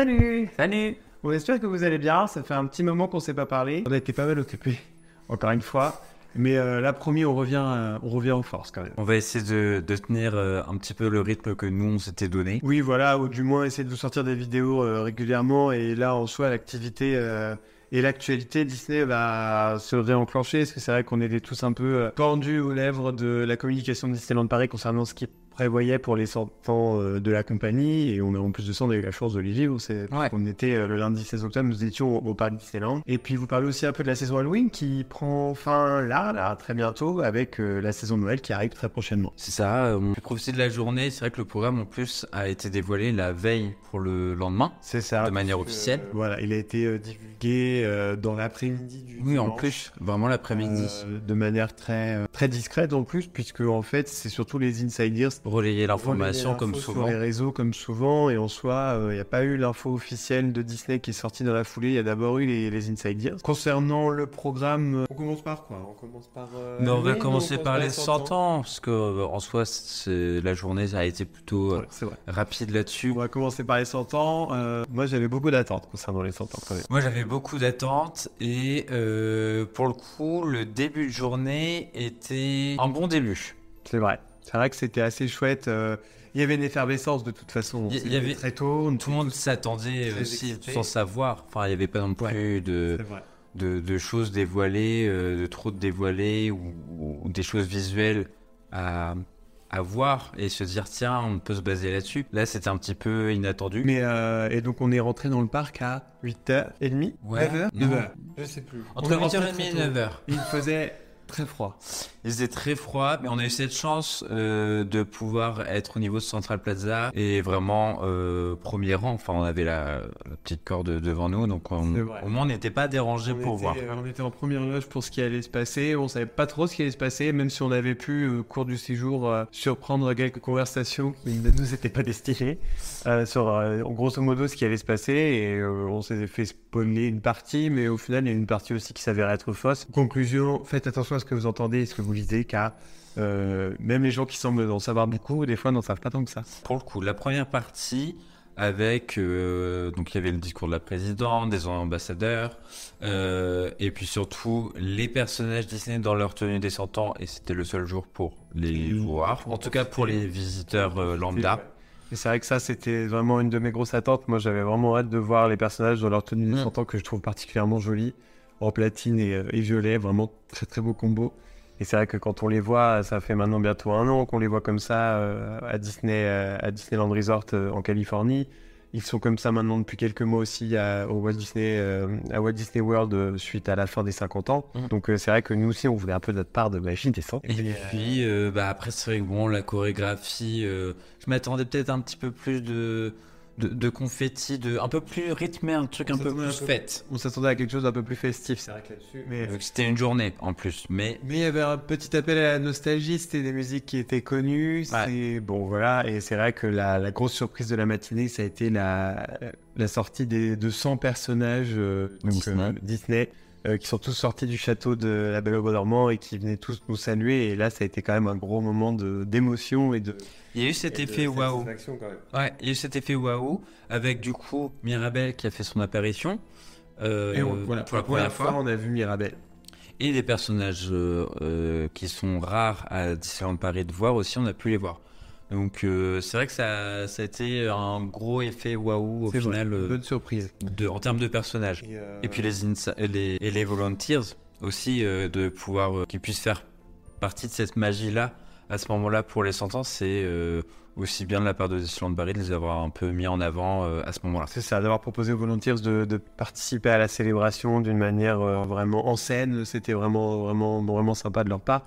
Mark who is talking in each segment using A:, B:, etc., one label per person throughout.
A: Salut
B: Salut
A: On espère que vous allez bien, ça fait un petit moment qu'on s'est pas parlé. On a été pas mal occupés, encore une fois. Mais euh, là, promis, on revient, euh, on revient en force quand même.
B: On va essayer de, de tenir euh, un petit peu le rythme que nous on s'était donné.
A: Oui, voilà, ou du moins essayer de vous sortir des vidéos euh, régulièrement. Et là, en soi, l'activité et l'actualité Disney va se réenclencher. Parce que c'est vrai qu'on était tous un peu pendus aux lèvres de la communication de Disneyland Paris concernant ce qu'ils prévoyaient pour les 100 ans euh, de la compagnie. Et on a en plus de ça, on a eu la chance de les vivre. C'est,
B: Ouais.
A: On était euh, le lundi 16 octobre, nous étions au, au parc Disneyland. Et puis, vous parlez aussi un peu de la saison Halloween qui prend fin là, là, très bientôt, avec euh, la saison de Noël qui arrive très prochainement.
B: C'est ça, euh, on peut profiter de la journée. C'est vrai que le programme en plus a été dévoilé la veille pour le lendemain.
A: C'est ça.
B: De manière officielle.
A: euh, voilà, il a été euh, divulgué euh, dans l'après-midi du
B: Oui, en plus, vraiment l'après-midi.
A: euh, de manière très euh, très discrète en plus, puisque en fait c'est surtout les insiders
B: Relayer l'information comme souvent.
A: sur les réseaux comme souvent, et en soi il n'y a pas eu l'info officielle de Disney qui est sortie dans la foulée. Il y a d'abord eu les, les insiders. Concernant le programme, euh, on commence par quoi? On commence par. euh,
B: Mais on va commencer
A: commence
B: par les 100 ans, parce que euh, en soi, la journée a été plutôt euh,
A: Ouais,
B: rapide là-dessus.
A: On va commencer par les 100 ans. Euh, moi j'avais beaucoup d'attentes concernant les 100 ans quand même.
B: Moi, j'avais beaucoup d'attentes et euh, pour le coup, le début de journée était un bon début.
A: C'est vrai. C'est vrai que c'était assez chouette. euh, Il y avait une effervescence de toute façon.
B: Il y- y avait-
A: très tôt.
B: Tout le monde s'attendait aussi
A: excité.
B: sans savoir. Enfin, il n'y avait pas non plus de,
A: C'est vrai.
B: de, de choses dévoilées, euh, de trop de dévoilées ou, ou des choses visuelles à, à voir et se dire tiens, on peut se baser là-dessus. Là, c'était un petit peu inattendu.
A: Mais euh, et donc on est rentré dans le parc à 8h30
B: Ouais.
A: 9h
B: Non.
A: 9h Je sais plus.
B: Entre
A: On est rentré
B: 8h30
A: très
B: et
A: tôt.
B: 9h.
A: Il faisait très froid.
B: Il faisait très froid, mais on a eu cette chance euh, de pouvoir être au niveau de Central Plaza et vraiment euh, premier rang. Enfin, on avait la, la petite corde devant nous, donc on- au moins on n'était pas dérangé pour
A: était,
B: voir.
A: euh, on était en première loge pour ce qui allait se passer. On savait pas trop ce qui allait se passer, même si on avait pu, au cours du séjour, surprendre quelques conversations qui ne nous étaient pas destinées euh, sur, grosso modo, ce qui allait se passer. Et on s'est fait spoiler une partie, mais au final, il y a une partie aussi qui s'avérait être fausse. Conclusion, faites attention à ce que vous entendez et ce que vous lisez, car euh, même les gens qui semblent en savoir beaucoup, des fois, n'en savent pas tant que ça.
B: Pour le coup, la première partie avec euh, donc il y avait le discours de la présidente, des ambassadeurs euh, et puis surtout les personnages Disney dans leur tenue des 100 ans et c'était le seul jour pour les voir. En tout cas pour les visiteurs euh, lambda.
A: Et c'est vrai que ça, c'était vraiment une de mes grosses attentes. Moi, j'avais vraiment hâte de voir les personnages dans leur tenue de
B: Mm.
A: 100 ans que je trouve particulièrement jolie, en platine et, euh, et violet. Vraiment très très beau combo. Et c'est vrai que quand on les voit, ça fait maintenant bientôt un an qu'on les voit comme ça euh, à Disney, euh, à Disneyland Resort euh, en Californie. Ils sont comme ça maintenant depuis quelques mois aussi à, au Walt Disney, à Walt Disney World suite à la fin des 50 ans.
B: Mhm.
A: Donc c'est vrai que nous aussi, on voulait un peu notre part de magie des 100.
B: Et puis bah après c'est vrai que bon la chorégraphie, je m'attendais peut-être un petit peu plus de de, de confetti, de un peu plus rythmé, un truc
A: On
B: un peu plus fête.
A: On s'attendait à quelque chose d'un peu plus festif, c'est vrai que là-dessus. Mais
B: C'était une journée en plus, mais
A: Mais il y avait un petit appel à la nostalgie, c'était des musiques qui étaient connues, c'est bon voilà, et c'est vrai que la, la grosse surprise de la matinée, ça a été la, la sortie des, de 100 personnages euh, donc,
B: Disney.
A: euh, Disney, euh, qui sont tous sortis du château de la Belle au Bois dormant et qui venaient tous nous saluer, et là ça a été quand même un gros moment d'émotion et de
B: il y a eu cet effet waouh. Ouais, il y a eu cet effet waouh avec du coup Mirabel qui a fait son apparition euh,
A: Et on- voilà,
B: pour la première fois.
A: on a vu Mirabel.
B: et des personnages euh, qui sont rares à Disneyland Paris de voir aussi, on a pu les voir. Donc euh, c'est vrai que ça, ça a été un gros effet waouh au
A: C'est vrai,
B: final euh,
A: bonne surprise.
B: de, en termes de personnages.
A: Et, euh,
B: Et puis les, insa- et les, et les volunteers aussi, euh, de pouvoir euh, qu'ils puissent faire partie de cette magie-là à ce moment-là pour les 100 ans, c'est euh, aussi bien de la part de Disneyland Paris de les avoir un peu mis en avant euh, à ce moment-là.
A: C'est ça, d'avoir proposé aux volontaires de, de participer à la célébration d'une manière euh, vraiment en scène. C'était vraiment, vraiment, vraiment sympa de leur part.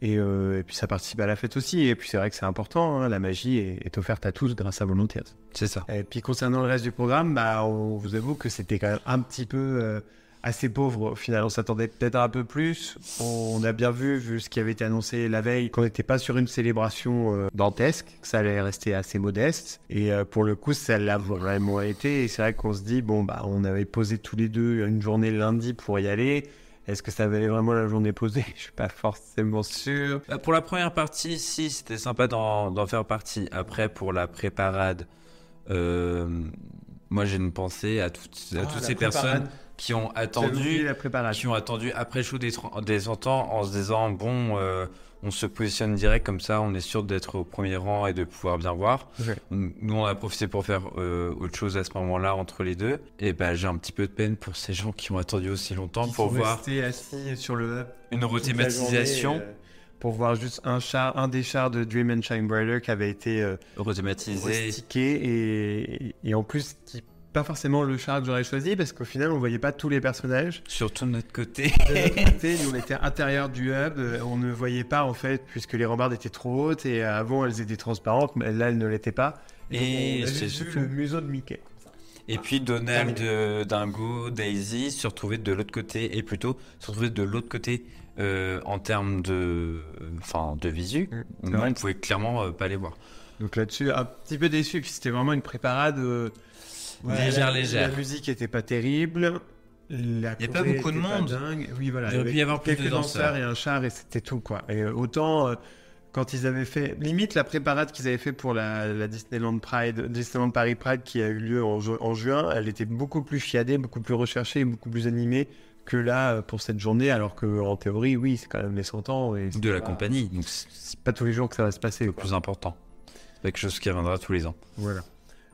A: Et, euh, et puis ça participe à la fête aussi. Et puis c'est vrai que c'est important, hein, la magie est, est offerte à tous grâce à Volunteers.
B: C'est ça.
A: Et puis concernant le reste du programme, bah, on vous avoue que c'était quand même un petit peu euh, assez pauvre au final. On s'attendait peut-être un peu plus. On a bien vu, vu ce qui avait été annoncé la veille, qu'on n'était pas sur une célébration euh, dantesque, que ça allait rester assez modeste. Et pour le coup, ça l'a vraiment été. Et c'est vrai qu'on se dit, bon, bah, on avait posé tous les deux une journée lundi pour y aller. Est-ce que ça valait vraiment la journée posée? Je suis pas forcément sûr.
B: Bah, pour la première partie, si, c'était sympa d'en d'en faire partie. Après, pour la préparade, euh, moi j'ai une pensée à toutes, à
A: Ah,
B: toutes ces
A: préparade.
B: personnes qui ont attendu,
A: la
B: qui ont attendu après le show des, des 100 ans en se disant bon, euh, on se positionne direct comme ça, on est sûr d'être au premier rang et de pouvoir bien voir. Nous on a profité pour faire euh, autre chose à ce moment-là entre les deux. Et ben j'ai un petit peu de peine pour ces gens qui ont attendu aussi longtemps
A: Qui
B: pour
A: sont
B: voir
A: restés assis sur le hub
B: une rethématisation.
A: euh, pour voir juste un char, un des chars de Dream and Shine Brighter qui avait été euh,
B: Rethématisé.
A: et en plus qui pas forcément le char que j'aurais choisi parce qu'au final on voyait pas tous les personnages.
B: Surtout de notre côté.
A: De notre côté, nous on était à l'intérieur du hub, euh, on ne voyait pas en fait puisque les rambardes étaient trop hautes et avant elles étaient transparentes, mais là elles ne l'étaient pas.
B: Et c'est surtout-
A: le museau de Mickey.
B: Et puis Donald, euh, Dingo, Daisy se retrouvaient de l'autre côté, et plutôt se retrouvaient de l'autre côté euh, en termes de, enfin, de visu.
A: Mm, vrai.
B: on pouvait clairement euh, pas les voir.
A: Donc là-dessus, un petit peu déçu, puis c'était vraiment une préparade
B: Légère,
A: la,
B: légère.
A: La musique était pas terrible. Il
B: y a pas beaucoup de monde.
A: Oui, voilà.
B: Il aurait
A: y
B: pu
A: avait
B: y avoir plus
A: quelques
B: de danseurs.
A: et un char et c'était tout quoi. Et autant euh, quand ils avaient fait, limite la préparade qu'ils avaient fait pour la, la Disneyland Pride, Disneyland Paris Pride qui a eu lieu en, ju- en juin, elle était beaucoup plus chiadée, beaucoup plus recherchée, et beaucoup plus animée que là euh, pour cette journée. Alors que en théorie, oui, c'est quand même les 100 ans et
B: De la
A: pas-
B: compagnie, donc c'est
A: pas tous les jours que ça va se passer.
B: le
A: quoi.
B: plus important. C'est quelque chose qui reviendra tous les ans.
A: Voilà.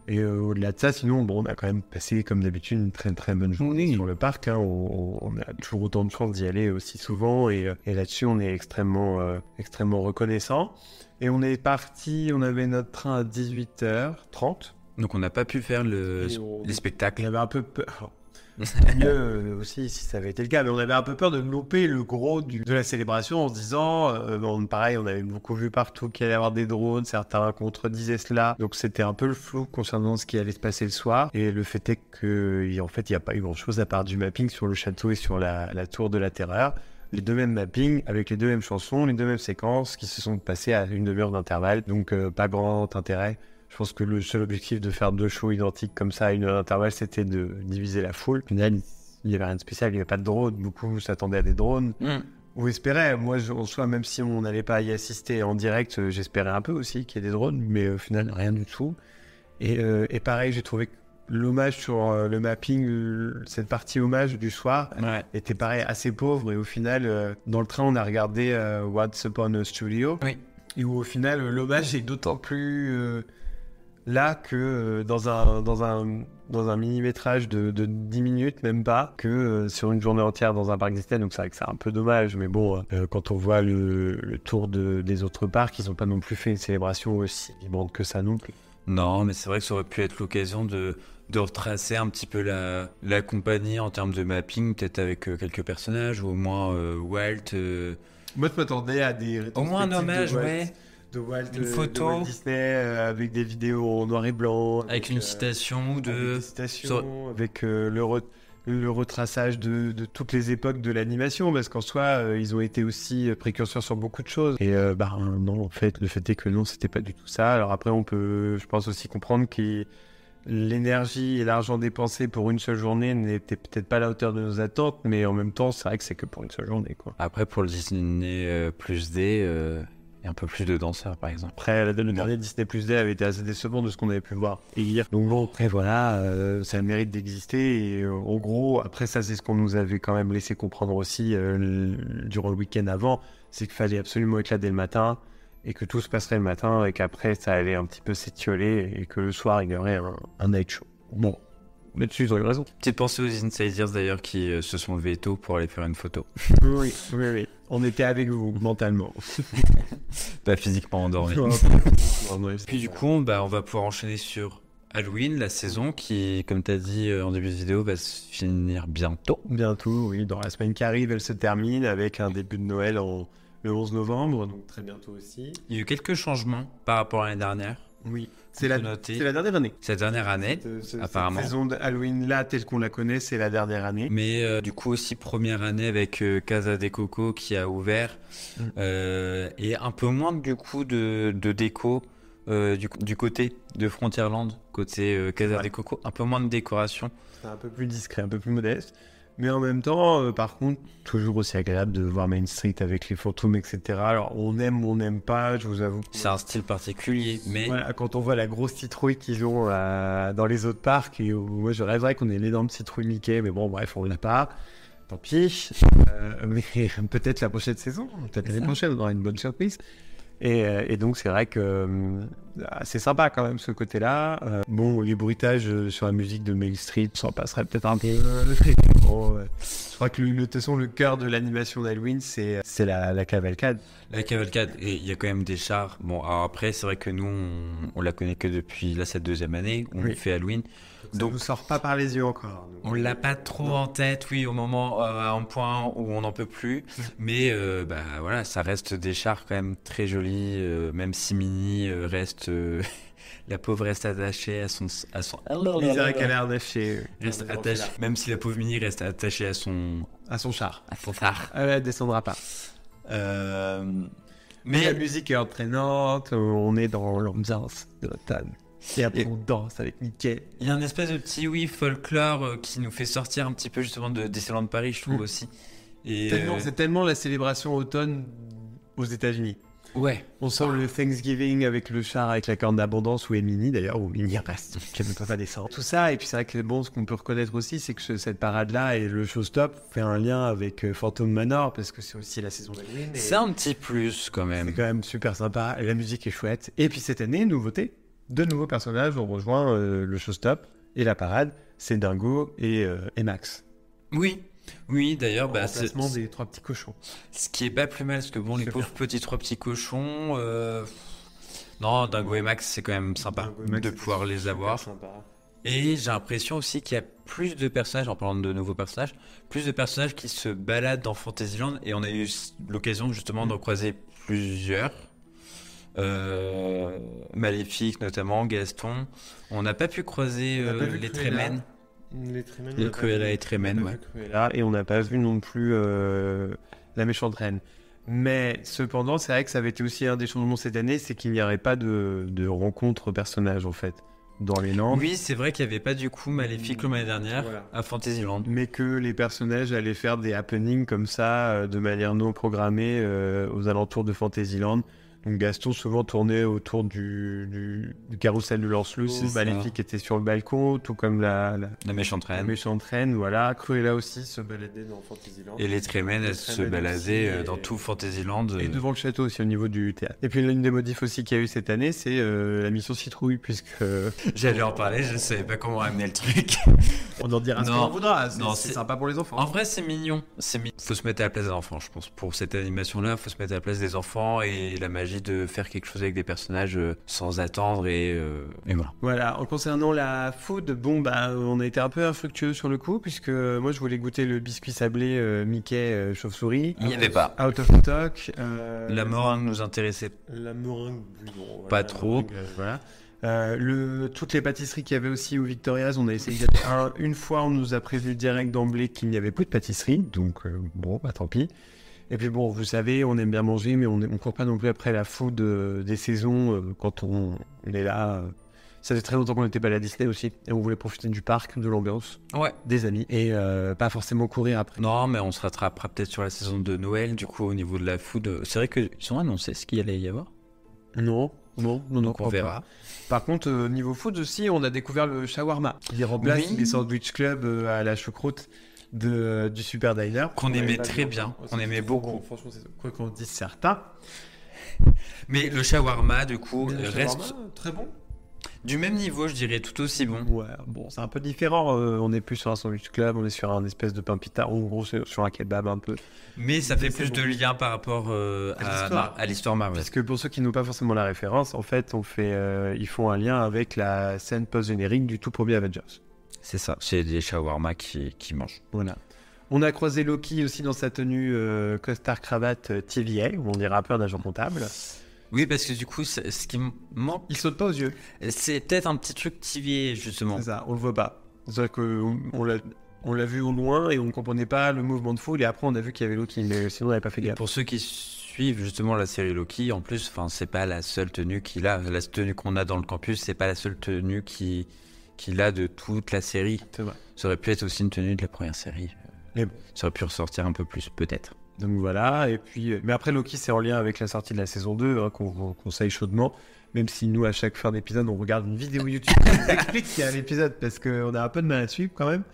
A: Et euh, au-delà de ça, sinon, bon, on a quand même passé, comme d'habitude, une très très bonne journée
B: Oui.
A: sur le parc. hein. On, on- on a toujours autant de chance d'y aller aussi souvent. Et, euh, et là-dessus, on est extrêmement, euh, extrêmement reconnaissant. Et on est parti, on avait notre train à 18h30.
B: Donc on n'a pas pu faire le,
A: on-
B: les spectacles.
A: y avait un peu peur. Mieux euh, aussi si ça avait été le cas, mais on avait un peu peur de louper le gros de la célébration en se disant, euh, pareil, on avait beaucoup vu partout qu'il allait y avoir des drones, certains contredisaient cela, donc c'était un peu le flou concernant ce qui allait se passer le soir. Et le fait est que, fait, il n'y a pas eu grand chose à part du mapping sur le château et sur la, la tour de la terreur. Les deux mêmes mappings avec les deux mêmes chansons, les deux mêmes séquences qui se sont passées à une demi-heure d'intervalle, donc euh, pas grand intérêt. Je pense que le seul objectif de faire deux shows identiques comme ça à une heure d'intervalle, c'était de diviser la foule. Au final, il n'y avait rien de spécial, il n'y avait pas de drone. Beaucoup s'attendaient à des drones
B: Mm.
A: ou espéraient. Moi, en soi, même si on n'allait pas y assister en direct, euh, j'espérais un peu aussi qu'il y ait des drones, mais au final, rien du tout. Et, euh, et pareil, j'ai trouvé que l'hommage sur euh, le mapping, euh, cette partie hommage du soir,
B: Ouais.
A: était pareil assez pauvre. Et au final, euh, dans le train, on a regardé euh, What's Upon a Studio.
B: Oui.
A: Et où au final, euh, l'hommage est d'autant plus euh, là que euh, dans un, dans un, dans un mini-métrage de, de 10 minutes, même pas, que euh, sur une journée entière dans un parc Disney. Donc c'est vrai que c'est un peu dommage. Mais bon, euh, quand on voit le, le tour de, des autres parcs, ils n'ont pas non plus fait une célébration aussi vibrante que ça non plus.
B: Non, mais c'est vrai que ça aurait pu être l'occasion de, de retracer un petit peu la, la compagnie en termes de mapping, peut-être avec euh, quelques personnages, ou au moins euh, Walt. euh,
A: Moi, je m'attendais à des
B: Au moins un hommage, ouais.
A: De Walt,
B: Une
A: de- de
B: photo.
A: Walt Disney euh, avec des vidéos en noir et blanc.
B: Avec une
A: euh,
B: citation ou
A: avec avec euh, le, re- le retraçage de, de toutes les époques de l'animation, parce qu'en soi, euh, ils ont été aussi euh, précurseurs sur beaucoup de choses. Et euh, bah non, en fait, le fait est que non, c'était pas du tout ça. Alors après, on peut, je pense aussi comprendre que l'énergie et l'argent dépensé pour une seule journée n'étaient peut-être pas à la hauteur de nos attentes, mais en même temps, c'est vrai que c'est que pour une seule journée, quoi.
B: Après, pour le Disney euh, plus D, euh, un peu plus de danseurs, par exemple.
A: Après, le dernier Disney Plus Day avait été assez décevant de ce qu'on avait pu voir et hier. Donc bon, après voilà, euh, ça a le mérite d'exister. Et euh, en gros, après ça, c'est ce qu'on nous avait quand même laissé comprendre aussi euh, le- durant le week-end avant, c'est qu'il fallait absolument être là dès le matin et que tout se passerait le matin et qu'après ça allait un petit peu s'étioler et que le soir il y aurait un, un night show. Bon, ils ont eu raison.
B: Petite pensée aux Insiders d'ailleurs qui euh, se sont levés tôt pour aller faire une photo.
A: Oui, oui, oui. On était avec vous mentalement.
B: Pas physiquement endormi. Puis du coup, bah, on va pouvoir enchaîner sur Halloween, la saison qui, comme tu as dit euh, en début de vidéo, va se finir bientôt.
A: Bientôt, oui. Dans la semaine qui arrive, elle se termine avec un début de Noël en, le 11 novembre, donc très bientôt aussi.
B: Il y a eu quelques changements par rapport à l'année dernière.
A: Oui. C'est la,
B: noté.
A: c'est la dernière année.
B: Cette dernière année.
A: Cette, cette-
B: apparemment.
A: Cette saison de Halloween là, telle qu'on la connaît, c'est la dernière année.
B: Mais euh, du coup aussi première année avec euh, Casa des Coco qui a ouvert
A: Mm.
B: Euh, et un peu moins du coup de, de déco euh, du, du côté de Frontierland, côté euh, Casa
A: Ouais.
B: des Coco, un peu moins de décoration.
A: C'est un peu plus discret, un peu plus modeste. Mais en même temps, euh, par contre, toujours aussi agréable de voir Main Street avec les fantômes, etc. Alors, on aime ou on n'aime pas, je vous avoue.
B: C'est un style particulier, mais
A: Voilà, quand on voit la grosse citrouille qu'ils ont euh, dans les autres parcs, et où moi je rêverais qu'on ait l'énorme citrouille Mickey, mais bon, bref, on l'a pas. Tant pis. Euh, mais peut-être la prochaine saison, peut-être l'année prochaine, on aura une bonne surprise. Et, euh, et donc, c'est vrai que euh, c'est sympa quand même ce côté-là. Euh, bon, les bruitages euh, sur la musique de Main Street, ça en passerait peut-être un peu. Bon, ouais. Je crois que le, de toute façon, le cœur de l'animation d'Halloween, c'est c'est la, la cavalcade.
B: la cavalcade, et il y a quand même des chars. Bon, alors après, c'est vrai que nous, on, on la connaît que depuis là, cette deuxième année,
A: Oui.
B: on fait Halloween.
A: Donc,
B: Donc-
A: ça nous sort pas par les yeux encore. nous.
B: On l'a pas trop en tête, oui, au moment, euh, à un point où on n'en peut plus. Mais euh, bah voilà, ça reste des chars quand même très jolis, euh, même si Mini euh, euh, la pauvre reste attachée à son, à son,
A: Isaac a l'air d'acheter.
B: reste attachée, même si la pauvre Mini reste attachée à son,
A: À son char.
B: à son phare.
A: Elle descendra pas.
B: Euh,
A: Mais la musique est entraînante, euh, on est dans l'ambiance de l'automne. Et après, on danse avec Mickey.
B: il y a un espèce de petit oui folklore euh, qui nous fait sortir un petit peu justement de Disneyland Paris, je trouve
A: Mm.
B: aussi. Et euh,
A: C'est tellement la célébration automne aux États-Unis.
B: Ouais,
A: On sent le Thanksgiving avec le char, avec la corne d'abondance, ou Emily d'ailleurs, où Minnie reste, qu'elle ne peut pas descendre. Tout ça, et puis c'est vrai que bon, ce qu'on peut reconnaître aussi, c'est que ce- cette parade-là et le showstop fait un lien avec euh, Phantom Manor, parce que c'est aussi la saison d'Halloween. et
B: c'est un petit plus quand
A: C'est
B: même.
A: quand même super sympa, et la musique est chouette. Et puis cette année, nouveauté, deux nouveaux personnages ont rejoint euh, le showstop et la parade, c'est Dingo et, euh, et Max.
B: Oui, oui. D'ailleurs, bah,
A: remplacement des trois petits cochons.
B: Ce qui est pas plus mal, parce que bon, les pauvres petits trois petits cochons. euh, Non, Dingo et Max, c'est quand même sympa
A: Max,
B: de pouvoir les avoir. Et j'ai l'impression aussi qu'il y a plus de personnages, en parlant de nouveaux personnages, plus de personnages qui se baladent dans Fantasyland. Et on a eu l'occasion justement d'en croiser plusieurs. Euh, Maléfique notamment, Gaston. On n'a pas pu croiser
A: pas
B: euh, les. Trémènes.
A: Les
B: Cruella et Trémènes, ouais.
A: Là, et on n'a pas vu non plus euh, la méchante reine. Mais cependant, c'est vrai que ça avait été aussi un des changements cette année, c'est qu'il n'y aurait pas de, de rencontre personnage en fait dans les Landes.
B: Oui, c'est vrai qu'il n'y avait pas du coup Maléfique comme l'année dernière
A: Voilà.
B: à Fantasyland.
A: mais que les personnages allaient faire des happenings comme ça, euh, de manière non programmée, euh, aux alentours de Fantasyland. Donc Gaston souvent tournait autour du, du, du carrousel de Lancelot. Maléfique était sur le balcon, tout comme la, la,
B: La méchante
A: la
B: reine.
A: méchante reine, voilà. Cruella aussi se baladait dans Fantasyland.
B: Et les Trémènes, elles se baladaient euh, dans tout Fantasyland.
A: Et
B: euh,
A: devant le château aussi au niveau du théâtre. Et puis l'une des modifs aussi qu'il y a eu cette année, c'est euh, la mission citrouille, puisque
B: J'allais en parler, je savais pas comment amener le truc.
A: on en dira ce
B: Non.
A: qu'on voudra. C'est sympa pour les enfants.
B: En vrai, c'est mignon. Mi- Faut se mettre à la place des enfants, je pense. Pour cette animation-là, faut se mettre à la place des enfants et la magie de faire quelque chose avec des personnages euh, sans attendre et, euh, et voilà.
A: Voilà, en concernant la food, bon bah on a été un peu infructueux sur le coup puisque euh, moi je voulais goûter le biscuit sablé euh, Mickey euh, chauve-souris.
B: Il n'y avait pas.
A: Out of stock. euh,
B: La meringue nous intéressait.
A: La meringue, bon, voilà,
B: Pas trop.
A: meringue, voilà. Euh, le, toutes les pâtisseries qu'il y avait aussi au Victoria's, on a essayé d'aller- Un- Une fois, on nous a prévenu direct d'emblée qu'il n'y avait plus de pâtisserie, donc euh, bon, bah tant pis. Et puis bon, vous savez, on aime bien manger, mais on ne court pas non plus après la food euh, des saisons euh, quand on, on est là. euh. Ça fait très longtemps qu'on n'était pas à la Disney aussi, et on voulait profiter du parc, de l'ambiance,
B: Ouais.
A: des amis, et euh, pas forcément courir après.
B: Non, mais on se rattrapera peut-être sur la saison de Noël, du coup, au niveau de la food. C'est vrai qu'ils ont annoncé ce qu'il allait y avoir.
A: Non, non, non, non.
B: Donc on
A: pas.
B: verra.
A: Par contre, euh, niveau food aussi, on a découvert le shawarma, qui remplace
B: Oui.
A: les sandwich club euh, à la choucroute de, du Super Diner.
B: Qu'on
A: On
B: aimait très bien, qu'on aimait beaucoup.
A: Franchement, c'est quoi qu'on dise certains.
B: Mais le shawarma, du coup,
A: Le shawarma,
B: reste
A: très bon.
B: du même niveau, je dirais, tout aussi bon.
A: Ouais, bon, c'est un peu différent. euh, on est plus sur un sandwich club, on est sur un espèce de pain pita, en gros, sur un kebab un peu.
B: Mais ça fait plus
A: bon.
B: de lien par rapport euh,
A: À l'histoire.
B: Mar- à l'histoire Marvel.
A: Parce que pour ceux qui n'ont pas forcément la référence, en fait, on fait, euh, ils font un lien avec la scène post-générique du tout premier Avengers.
B: C'est ça, c'est des shawarma qui, qui mangent.
A: Voilà. On a croisé Loki aussi dans sa tenue euh, costard cravate euh, TVA, où on dirait un peu un agent comptable.
B: Oui, parce que du coup, c'est- ce qui me manque,
A: Il saute pas aux yeux.
B: c'est peut-être un petit truc TVA, justement.
A: C'est ça, on le voit pas. C'est-à-dire qu'on on l'a, on l'a vu au loin et on comprenait pas le mouvement de foule et après on a vu qu'il y avait Loki, mais sinon on n'avait pas fait gaffe.
B: pour ceux qui suivent justement la série Loki, en plus, enfin, c'est pas la seule tenue qu'il a. La tenue qu'on a dans le campus, c'est pas la seule tenue qui qu'il a de toute la série.
A: Vrai.
B: Ça aurait pu être aussi une tenue de la première série.
A: Mais bon.
B: Ça aurait pu ressortir un peu plus, peut-être.
A: Donc voilà, et puis, euh, mais après Loki c'est en lien avec la sortie de la saison 2 hein, qu'on vous conseille chaudement. Même si nous à chaque fin d'épisode on regarde une vidéo YouTube qui nous explique qu'il y a un épisode parce qu'on a un peu de mal à suivre quand même.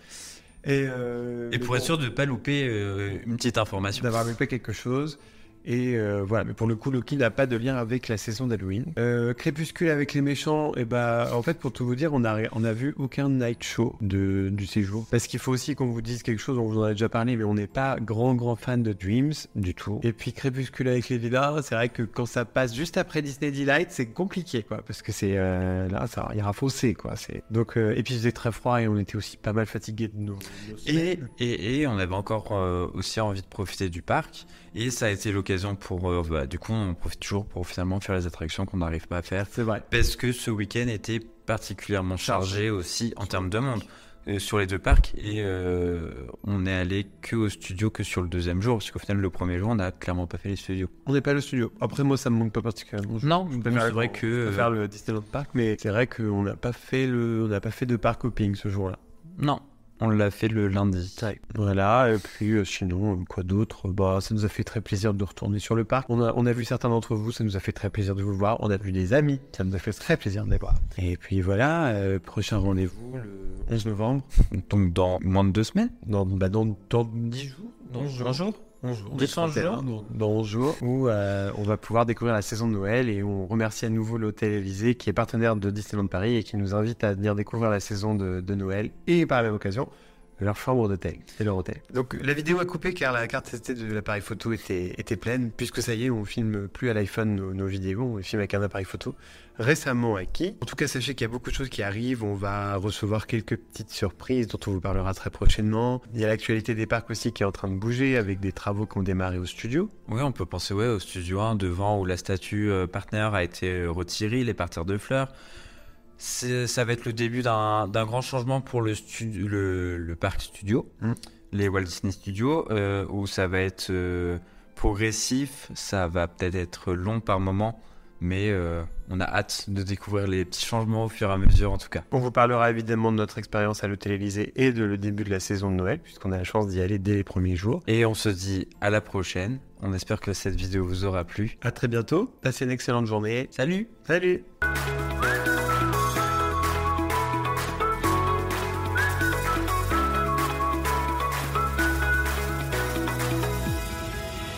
A: Et, euh,
B: Et pour être sûr de ne pas louper euh, une petite information.
A: d'avoir loupé quelque chose. Et euh, voilà, mais pour le coup, Loki n'a pas de lien avec la saison d'Halloween. Euh, Crépuscule avec les méchants, et bah, en fait, pour tout vous dire, on a, on a vu aucun night show de, du séjour. Parce qu'il faut aussi qu'on vous dise quelque chose, on vous en a déjà parlé, mais on n'est pas grand, grand fan de Dreams du tout. Et puis Crépuscule avec les vilains, c'est vrai que quand ça passe juste après Disney Delight, c'est compliqué, quoi. Parce que c'est euh, là, ça aura fossé, quoi. C'est donc et puis il faisait très froid et on était aussi pas mal fatigués de nos.
B: Et, et, et on avait encore aussi envie de profiter du parc. Et ça a été l'occasion pour. euh, bah, du coup, on profite toujours pour finalement faire les attractions qu'on n'arrive pas à faire.
A: c'est vrai.
B: Parce que ce week-end était particulièrement chargé aussi en termes de monde euh, sur les deux parcs. Et euh, on est allé que au studio que sur le deuxième jour. Parce qu'au final, le premier jour, on n'a clairement pas fait les studios.
A: On n'est pas le studio. Après, moi, ça me manque pas particulièrement. Je-
B: Non, c'est vrai
A: le-
B: que,
A: préfère le Disneyland Park, mais c'est vrai qu'on n'a pas fait le, on n'a pas fait de parc hopping ce jour-là.
B: Non, on l'a fait le lundi.
A: Voilà. Et puis euh, sinon, euh, quoi d'autre? Bah, ça nous a fait très plaisir de retourner sur le parc. On a, on a vu certains d'entre vous, ça nous a fait très plaisir de vous voir. On a vu des amis, ça nous a fait très plaisir de les voir. Et puis voilà, euh, prochain rendez-vous le 11 novembre.
B: Donc, dans moins de deux semaines?
A: Dans, bah, dans, dans 10 jours. Dans
B: 11 jours
A: 11 jours.
B: 10 jours.
A: Dans, dans 11 jours, où euh, on va pouvoir découvrir la saison de Noël et on remercie à nouveau l'Hôtel Élysée qui est partenaire de Disneyland Paris et qui nous invite à venir découvrir la saison de, de Noël et par la même occasion leur chambre d'hôtel et leur hôtel. Donc la vidéo a coupé car la carte SD de l'appareil photo était, était pleine puisque ça y est on filme plus à l'iPhone nos, nos vidéos, on les filme avec un appareil photo récemment acquis. En tout cas sachez qu'il y a beaucoup de choses qui arrivent, on va recevoir quelques petites surprises dont on vous parlera très prochainement. Il y a l'actualité des parcs aussi qui est en train de bouger avec des travaux qui ont démarré au studio.
B: Oui, on peut penser ouais, au studio 1 devant où la statue euh, partenaire a été retirée, les parterres de fleurs. Ça va être le début d'un grand changement pour le, stu- le, le parc studio,
A: Mm.
B: les Walt Disney Studios, euh, où ça va être euh, progressif, ça va peut-être être long par moment, mais euh, on a hâte de découvrir les petits changements au fur et à mesure en tout cas.
A: On vous parlera évidemment de notre expérience à l'Hôtel Élysée et de le début de la saison de Noël puisqu'on a la chance d'y aller dès les premiers jours.
B: Et on se dit à la prochaine, on espère que cette vidéo vous aura plu.
A: À très bientôt, passez une excellente journée.
B: Salut
A: Salut